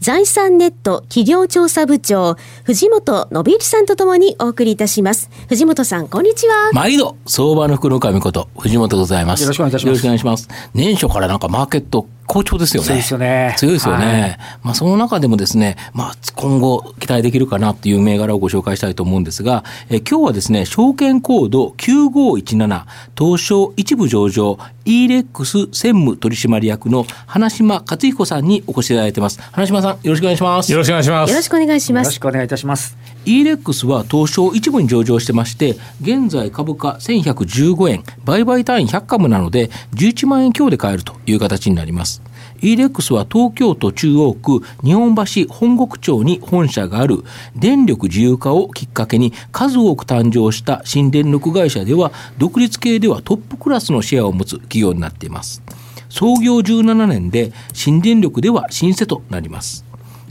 財産ネット企業調査部長藤本信之さんとともにお送りいたします。藤本さんこんにちは。毎度相場の福の神こと藤本でございます。よろしくお願いいたします。よろしくお願いします。年初からなんかマーケット好調ですよね。強いですよね。強いですよね。はい、まあその中でもですね、まあ今後期待できるかなっていう銘柄をご紹介したいと思うんですが、え今日はですね、証券コード9517東証一部上場 e-lex 専務取締役の花島克彦さんにお越しいただいてます。花島さん、よろしくお願いします。よろしくお願いします。よろしくお願いします。よろしくお願いいたします。e-lex は東証一部に上場してまして、現在株価1115円、売買単位100株なので、11万円強で買えるという形になります。E レックスは東京都中央区日本橋本国町に本社がある電力自由化をきっかけに数多く誕生した新電力会社では独立系ではトップクラスのシェアを持つ企業になっています。創業17年で新電力では新世となります。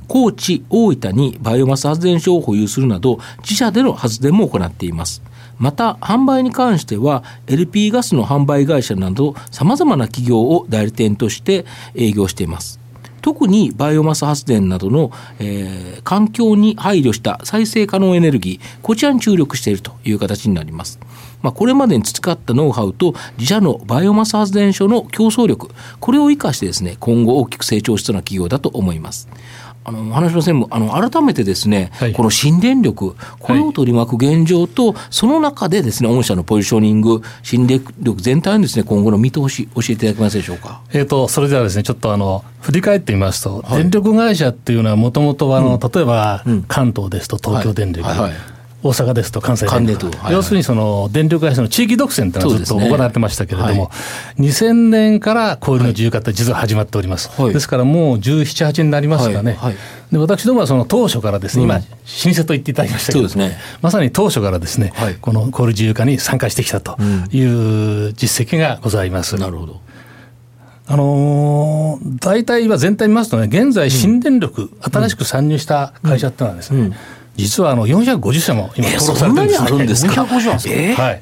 高知、大分にバイオマス発電所を保有するなど自社での発電も行っています。また販売に関しては LP ガスの販売会社などさまざまな企業を代理店として営業しています。特にバイオマス発電などの、えー、環境に配慮した再生可能エネルギー、こちらに注力しているという形になります。まあ、これまでに培ったノウハウと自社のバイオマス発電所の競争力、これを生かしてですね、今後大きく成長しそうな企業だと思います。あの話の専務あの改めてですね、はい、この新電力、これを取り巻く現状と、はい、その中でですね、御社のポジショニング、新電力全体のですね、今後の見通し、教えていただけますでしょうか？えっ、と、それではですね、ちょっとあの、振り返ってみますと、はい、電力会社っていうのはもともとあの、うん、例えば、関東ですと東京電力、はい。はい大阪ですと関西はいはい、要するにその電力会社の地域独占というのはずっと行われてましたけれども、ねはい、2000年から小売の自由化って実は始まっております、はい、ですからもう17、8年になりますかね、はい。はい、で私どもはその当初からですね、今、老舗と言っていただきましたけど、ね、まさに当初からですね、この小売自由化に参加してきたという実績がございます。なるほど。あのー、大体は全体見ますとね、現在、新電力、うん、新しく参入した会社っていうのはですね、うんうん実はあの450社も今登録されてるんです、ね、えー、そんなにあるんですか？えー、はい。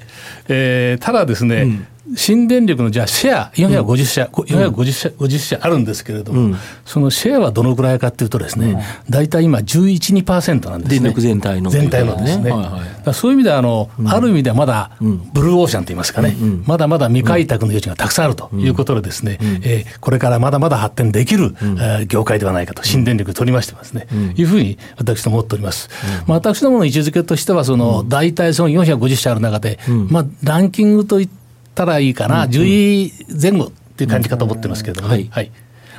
えー、ただですね、うん新電力のじゃあシェア450社、うん、450社 ,50 社あるんですけれども、うん、そのシェアはどのぐらいかというとですね、大、う、体、ん、今11、2%なんですね。電力全体の。全体のですね。はいはい、そういう意味ではあの、うん、ある意味ではまだ、ブルーオーシャンといいますかね、まだまだ未開拓の余地がたくさんあるということでですね、うん、えー、これからまだまだ発展できる、うん、えー、業界ではないかと、新電力取りましてますね、いうふうに私ども思っております。まあ、私どもの位置づけとしては、その、大体その450社ある中で、まあ、ランキングといってったらいいかな、うん、10位前後っていう感じかと思ってますけれどもね。はい、はい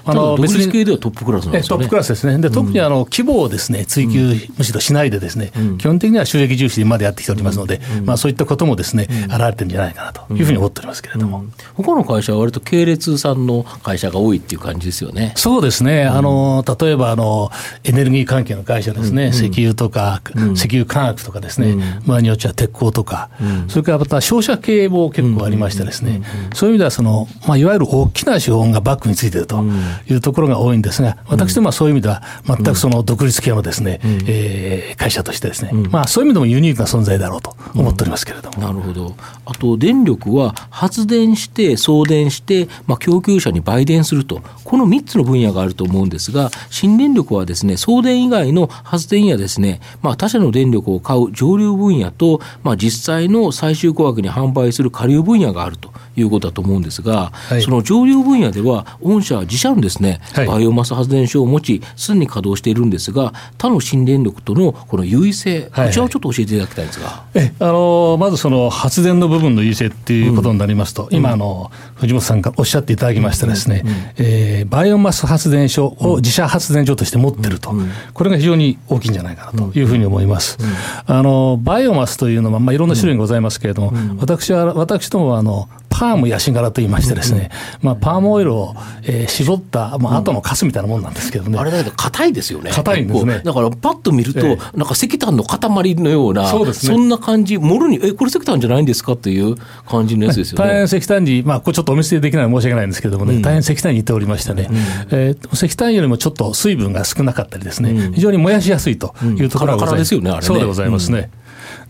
あの別に系ではトップクラスね。トップクラスですね。で、特にあの規模をですね、追求むしろしないでですね、基本的には収益重視でまでやってきておりますので、まあそういったこともですね、現れてるんじゃないかなというふうに思っておりますけれども。他の会社は割と系列さんの会社が多いっていう感じですよね。そうですね。あの、例えばあの、エネルギー関係の会社ですね、石油とか、石油化学とかですね、場合によっては鉄鋼とか、それからまた商社系も結構ありましてですね、そういう意味ではその、まあいわゆる大きな資本がバックについているというところが多いいんですが、私どもはそういう意味では、全くその独立系のですね、うん、えー、会社としてですね、うん、まあそういう意味でもユニークな存在だろうと思っておりますけれども。なるほど。あと、電力は発電して、送電して、まあ、供給者に売電すると、この3つの分野があると思うんですが、新電力はですね、送電以外の発電やですね、まあ、他社の電力を買う上流分野と、まあ、実際の最終価格に販売する下流分野があるということだと思うんですが、はい、その上流分野では、御社は自社のですね、はい、バイオマス発電所を持ち、すでに稼働しているんですが、他の新電力とのこの優位性、こちらをちょっと教えていただきたいんですが。えあのまずその発電の部分の優位性っていうことになりますと、うん、今あの、藤本さんからおっしゃっていただきましたですね、うん。うん、えー、バイオマス発電所を自社発電所として持ってると、これが非常に大きいんじゃないかなというふうに思います。あのバイオマスというのは、まあ、いろんな種類がございますけれども、私は私どもはあのパームヤシ柄と言いましてですね、まあ、パームオイルを、えー、絞った、まあ後のカスみたいなもんなんですけどね。あれだけど硬いですよね。硬いんですね。だからパッと見ると、なんか石炭の塊のような、そうですね、そんな感じ、もろに、え、これ石炭じゃないんですかという感じのやつですよね。大変石炭に、まあ、これちょっとお見せできない申し訳ないんですけどもね、大変石炭に似ておりましてね、えー、石炭よりもちょっと水分が少なかったりですね、非常に燃やしやすいというところがございます。ですよね、あれね。そうでございますね。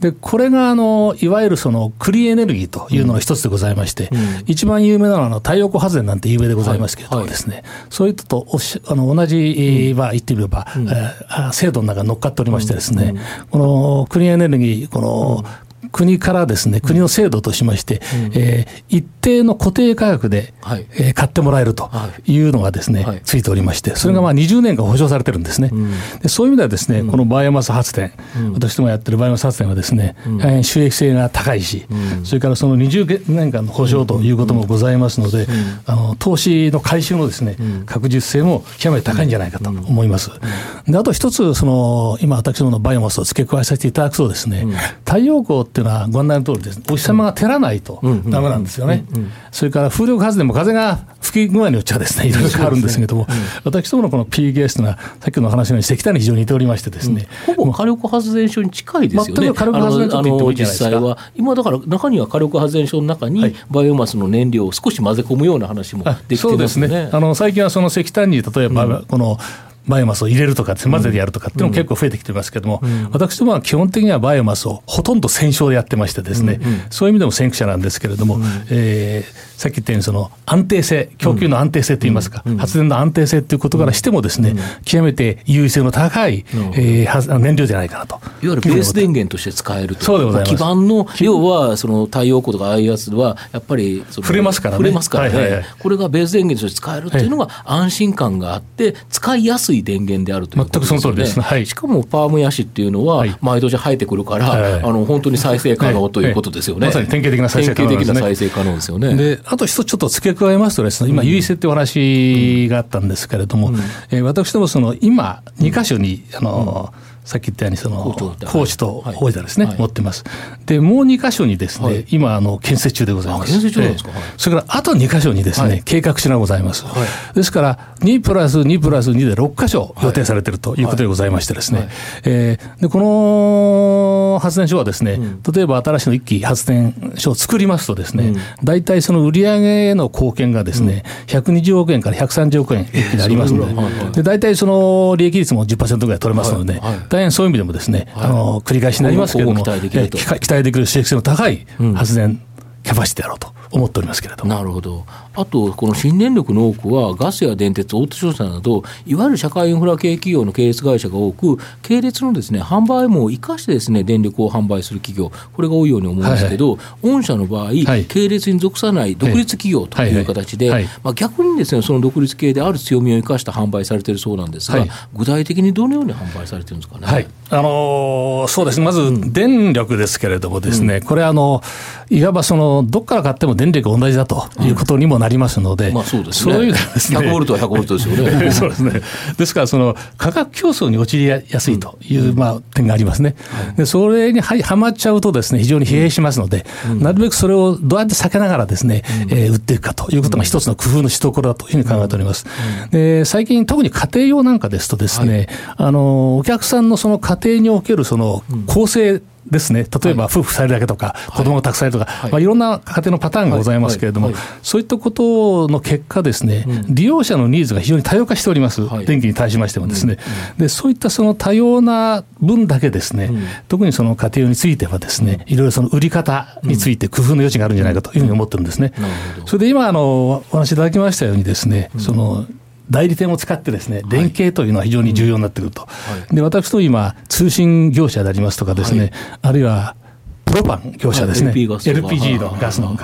でこれがあのいわゆるそのクリーンエネルギーというのの一つでございまして、うん、一番有名なのはあの太陽光発電なんて有名でございますけれどもですね、はいはい、そういったとおしあの同じ、まあ言ってみれば、うん、えー、制度の中に乗っかっておりましてですね、このクリーンエネルギーこの、国からですね、国の制度としまして、うん、えー、一定の固定価格で、はい、えー、買ってもらえるとい。うのがですね、はい、ついておりまして、それがまあ20年間保証されてるんですね。うん、でそういう意味ではですね、このバイオマス発電、うん、私どもやってるバイオマス発電はですね、大変収益性が高いし、それからその20年間の保証ということもございますので、あの投資の回収のですね、確実性も極めて高いんじゃないかと思います。であと一つ、その今私どものバイオマスを付け加えさせていただくとですね、太陽光っていうのはご案内の通りです、ね、お日様が照らないとだめなんですよね。それから風力発電も風が吹き具合によっちゃですね、いろいろ変わるんですけれども、私どものこの P ゲースというのは、さっきの話のように石炭に非常に似ておりましてですね、ほぼ火力発電所に近いですよね。火力発電所と言ってもいいじゃないですか。今だから中には火力発電所の中にバイオマスの燃料を少し混ぜ込むような話もできてますね。ね。あの最近はその石炭に例えば、この、バイオマスを入れるとか、混ぜてやるとかっていうのも結構増えてきてますけども、うん、私どもは基本的にはバイオマスをほとんど戦勝でやってましてですね、うん。うん、そういう意味でも先駆者なんですけれども、うん、えーさっき言ったようにその安定性、供給の安定性といいますか、うん、発電の安定性ということからしてもですね、うん、極めて優位性の高い、うん、えー、燃料じゃないかなと。いわゆるベース電源として使えると。そうでございます。基盤の、要はその太陽光とかああいうやつは、やっぱり触れますからね。触れますからね、はいはいはい。これがベース電源として使えるっていうのが安心感があって、使いやすい電源であるということですね。全くその通りです、はい。しかもパームヤシっていうのは、毎年生えてくるから、はい、あの本当に再生可能ということですよね。まさに典型的な再生可能です、ね。典型的な再生可能ですよね。で、あと一つちょっと付け加えますとですね、今、優位性ってお話があったんですけれども、うん、えー、私どもその今、2か所に、あの、うんさっき言ったようにその高知と大分ですね、はい、持ってます。でもう2箇所にですね、はい、今あの建設中でございます。建設中なんですか、それからあと2箇所にですね、はい、計画しがございます。ですから2プラス2プラス2で6箇所予定されているとい。うことでございましてですね、はい、えー、でこの発電所はですね、うん、例えば新しいの1機発電所を作りますとですね、うん、大体その売上への貢献がですね、うん、120億円から130億円になりますので、で大体その利益率も10%ぐらい取れますので、大変そういう意味でもですね、はい、あの繰り返しになりますけれども、期待できる期待できる収益性の高い発電キャパシティだろうと思っておりますけれども。なるほど。あと、この新電力の多くは、ガスや電鉄、大手商社など、いわゆる社会インフラ系企業の系列会社が多く、系列のですね販売も生かしてですね電力を販売する企業、これが多いように思うんですけど、はいはい、御社の場合、はい、系列に属さない独立企業という形で、まあ、逆にですねその独立系である強みを生かして販売されているそうなんですが、具体的にどのように販売されてるんですかね？はい。あのー、そうです。まず電力ですけれどもですね、うん、これあの、いわばそのどっから買っても電力同じだということにもなりますので、うん、まあ、そうですね、そういうですね100ボルトは100ボルトですよね。そうですね。ですからその、価格競争に陥りやすいという、まあ、点がありますね。でそれにははまっちゃうとですね、非常に疲弊しますので、なるべくそれをどうやって避けながらですね、えー、売っていくかということが一つの工夫のしどころだというふうに考えております。で最近、特に家庭用なんかですとですね、あのお客さんのその家庭におけるその構成ですね、例えば夫婦されるだけとか、子供がたくさんいるとか、はい。まあ、いろんな家庭のパターンがございますけれども、そういったことの結果ですね、利用者のニーズが非常に多様化しております、電気に対しましてもですね、でそういったその多様な分だけですね、特にその家庭についてはですね、いろいろその売り方について工夫の余地があるんじゃないかというふうに思ってるんですね。それで今あのお話しいただきましたようにですね、その代理店を使ってですね、連携というのは非常に重要になってくると。で、私と今、通信業者でありますとかですね、あるいはプロパン業者ですね、LPG のガスの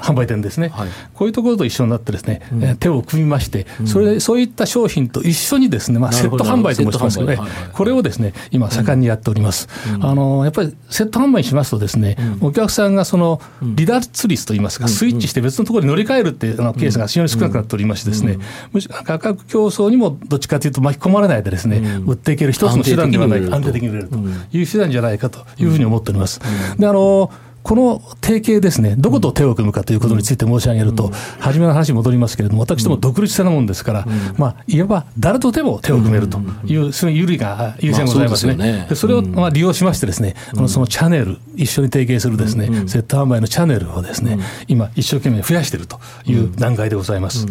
販売店ですね、こういうところと一緒になってですね、手を組みまして、それそういった商品と一緒にですね、まあ、セット販売と申しますけどね、これをですね、今、盛んにやっております。あのやっぱりセット販売しますとですね、お客さんがその離脱率といいますか、スイッチして別のところに乗り換えるっていうのケースが非常に少なくなっておりましてですね、むしろ価格競争にもどっちかというと巻き込まれないでですね、売っていける一つの手段ではない、安定的に売れると。いう手段じゃないかというふうに思っております。であのこの提携ですね、どこと手を組むかということについて申し上げると、初めの話に戻りますけれども、私ども独立性なもんですから、まあ、いわば誰とでも手を組めるという、そういう有利が優先ございますね。それをまあ利用しましてですね、あのそのチャンネル、一緒に提携するですね、セット販売のチャンネルをですね、今、一生懸命増やしているという段階でございます。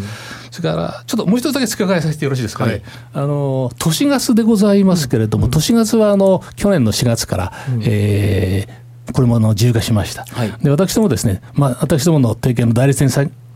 それから、ちょっともう一つだけ付け加えさせてよろしいですかね。はい、あの都市ガスでございますけれども、都市ガスはあの去年の4月から、うん、えー、これもあの自由化しました。はい、で私どもですね、まあ、私どもの提携の代理店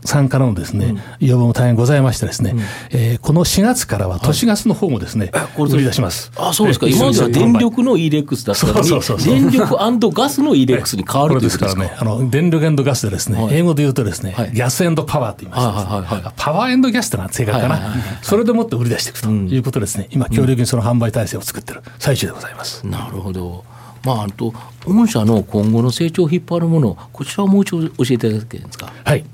さんからのですね、要望も大変ございましてですね、えこの4月からは都市ガスの方もですね、売り出します。あ、そうですか。今までは電力の E-REX だったのに、電力ガスの E-REX に変わるということですか。あの電力ガスでですね、英語で言うとですね、ギャスパワーと言いまして、パワーギャスというのは正確かな。それでもって売り出していくということですね。今強力にその販売体制を作ってる最中でございます。なるほど。まあ、あと御社の今後の成長を引っ張るもの、こちらをもう一度教えていただけますか？はい。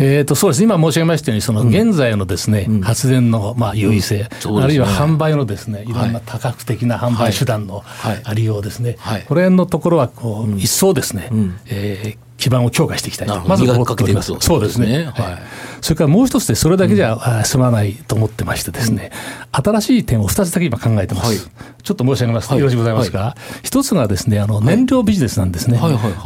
えー、とそうです今申し上げましたように、その現在のですね、うん、発電のまあ優位性、うんね、あるいは販売のですねいろんな多角的な販売手段のありようですね、はい。はい、これのところはこう、一層ですね、うん、えー基盤を強化していきたいと、まず思っております。そうですね。はい。それからもう一つで、それだけじゃ済まないと思ってましてですね、新しい点を二つだけ今考えてます。ちょっと申し上げますと、よろしくございますか。一つがですね、あの、燃料ビジネスなんですね。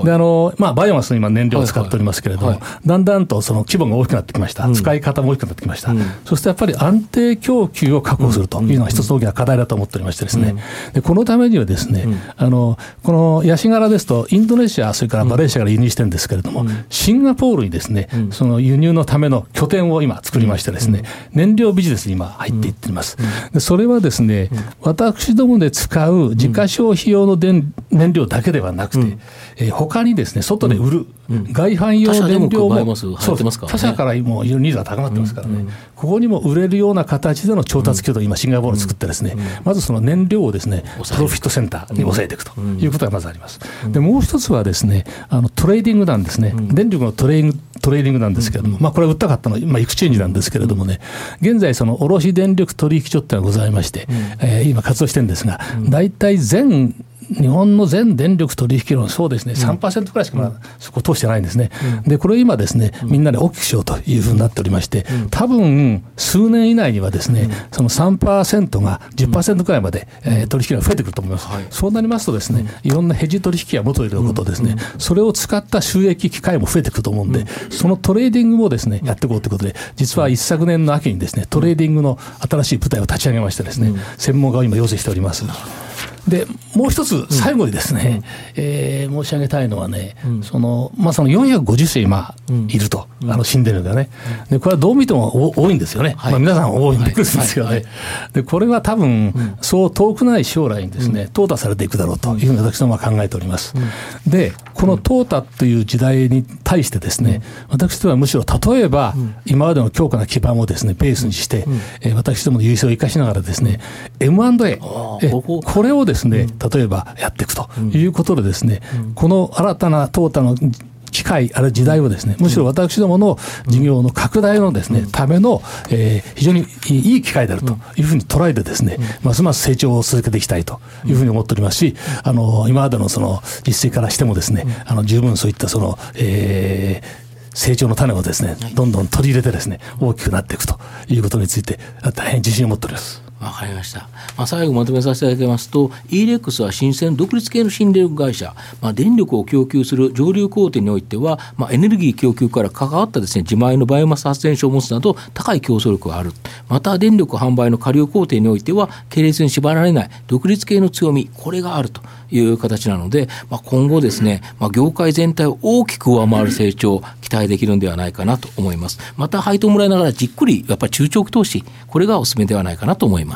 で、あの、まあ、バイオマスの今燃料を使っておりますけれども、だんだんとその規模が大きくなってきました。使い方も大きくなってきました。そしてやっぱり安定供給を確保するというのが一つ大きな課題だと思っておりましてですね、でこのためにはですね、あの、このヤシ柄ですと、インドネシア、それからマレーシアから輸入してるんですけれども、シンガポールにですね、その輸入のための拠点を今作りましてですね、燃料ビジネスに今入っていっています。でそれはですね、私どもで使う自家消費用の燃料だけではなくて、えー、他にですね、外で売る、外販用燃料も、他社からもいろいろニーズが高まってますからね、ここにも売れるような形での調達渠道を今、シンガポール作ってですね、まずその燃料をですね、プロフィットセンターに抑えていくということがまずあります。で、もう一つはですね、あのトレーディングなんですね。電力のトレーントレーディングなんですけれども、まあ、これは売ったかったのは、まあ、 exchange なんですけれどもね、現在、その卸電力取引所っていうのがございまして、えー、今、活動してるんですが、大体全日本の全電力取引量のそうですね、3%くらいしかまだそこ通してないんですね。で、これ今ですね、みんなで大きくしようというふうになっておりまして、多分数年以内にはですね、その3%が10%くらいまで、えー、取引量が増えてくると思います。そうなりますとですね、いろんなヘッジ取引が元いることですね、それを使った収益機会も増えてくると思うんで、そのトレーディングもですね、やっていこうということで、実は一昨年の秋にですね、トレーディングの新しい部隊を立ち上げましてですね、専門家を今養成しております。でもう一つ、最後にですね、うん、えー、申し上げたいのはね、うん、そのまあ、その450社今いると、うん、あの死んでるがね、でこれはどう見ても多いんですよね、はい、まあ、皆さん多いんですよね、はい。はい、でこれは多分、そう遠くない将来にですね、淘汰されていくだろうというふうに私どもは考えております。で、この淘汰という時代に対してですね、私どもはむしろ例えば、今までの強化な基盤をですね、ベースにして、え私どもの優勢を生かしながらですね、M&A、これをですね、例えばやっていくということでですね、この新たな淘汰の機会、あるいは時代をですね、むしろ私どもの事業の拡大のですね、ための、えー、非常にいい機会であるというふうに捉えてですね、ますます成長を続けていきたいというふうに思っておりますし、あの、今までのその実績からしてもですね、あの、十分そういったその、えー、成長の種をですね、どんどん取り入れてですね、大きくなっていくということについて、大変自信を持っております。わかりました。まあ、最後まとめさせていただきますと、E-REX は新鮮独立系の新電力会社、まあ、電力を供給する上流工程においては、まあ、エネルギー供給から関わったですね、自前のバイオマス発電所を持つなど、高い競争力がある。また、電力販売の下流工程においては、系列に縛られない独立系の強み、これがあるという形なので、まあ、今後ですね、まあ、業界全体を大きく上回る成長を期待できるんではないかなと思います。また、配当もらいながらじっくり、やっぱり中長期投資、これがおすすめではないかなと思います。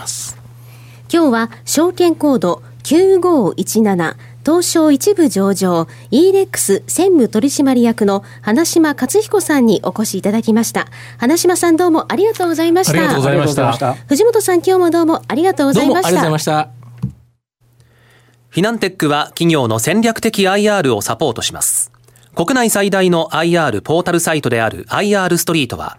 今日は証券コード9517東証一部上場 e-rex 専務取締役の花島勝彦さんにお越しいただきました。花島さんどうもありがとうございました。ありがとうございました。藤本さん今日もどうもありがとうございました。ありがとうございました。フィナンテックは企業の戦略的 IR をサポートします。国内最大の IR ポータルサイトである IR ストリートは